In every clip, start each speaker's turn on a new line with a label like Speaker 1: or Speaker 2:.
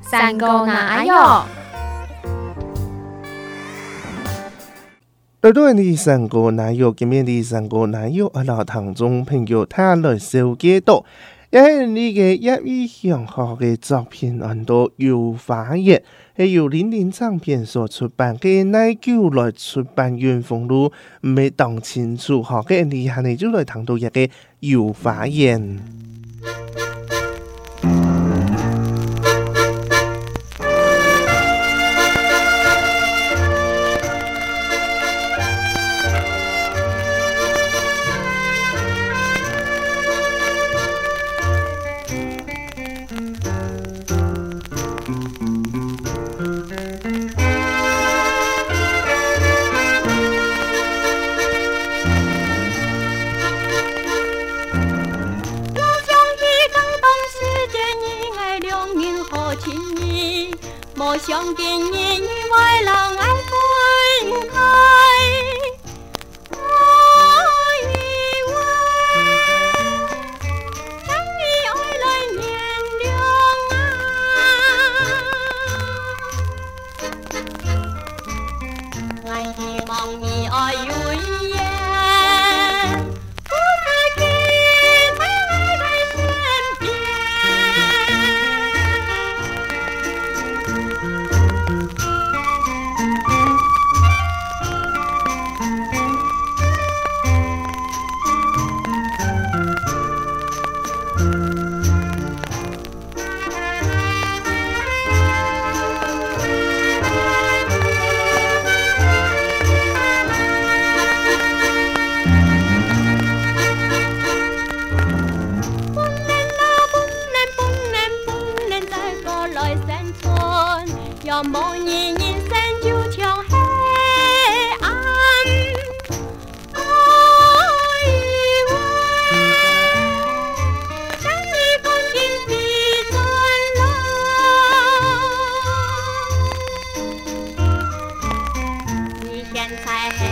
Speaker 1: 三哥哪有？
Speaker 2: 耳朵的三哥哪有？今面的三哥哪有？阿拉堂中朋友他来收几多？也系你嘅一语上好嘅照片，很多有发现，系由零零唱片所出版嘅耐久来出版原封路，唔系当清楚，好嘅，你下你就来谈到一个有发言
Speaker 3: 我。想见你，你为了人才。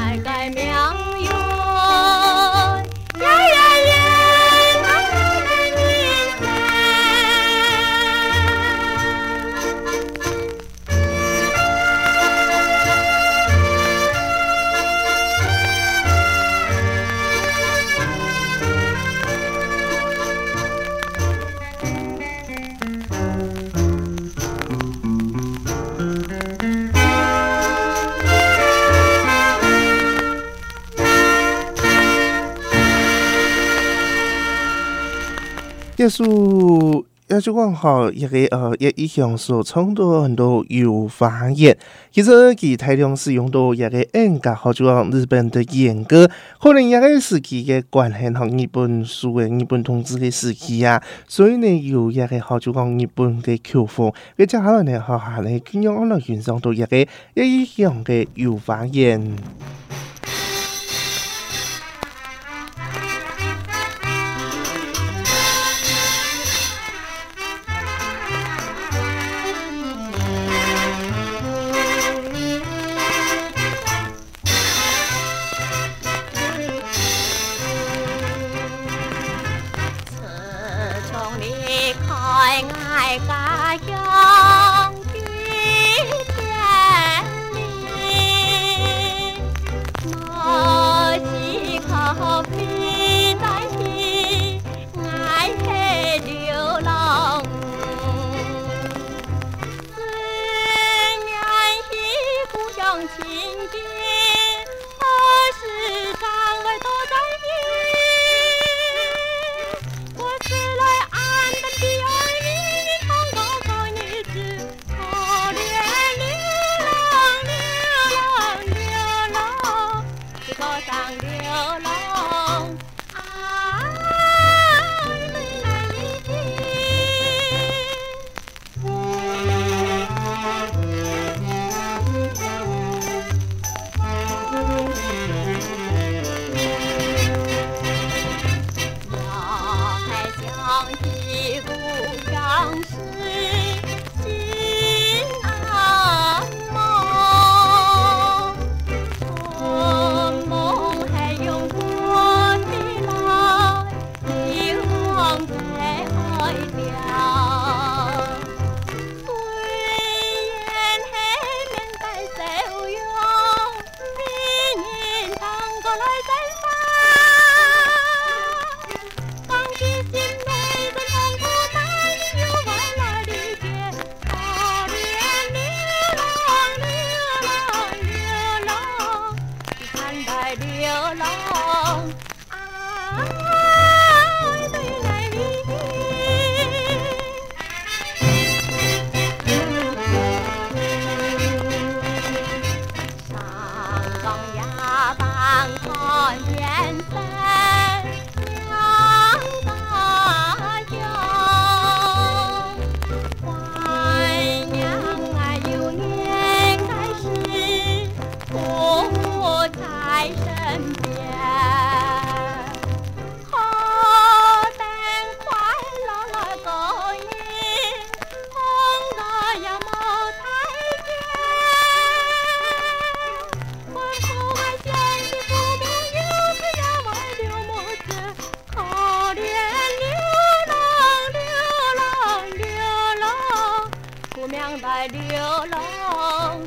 Speaker 2: 耶稣，也就讲好一个呃，一一项所创作很多有发言，其实佢大量使用到一个 N 格，好就讲日本的演歌，可能一个时期嘅关系和日本书嘅日本统治嘅时期啊，所以呢有一个好就讲日本嘅曲风，佢接下来呢好下嚟，佢用我嚟欣赏到一个一项嘅有发言。
Speaker 3: นี้คอยง่ายกาย 有龙对上呀当看见山流浪。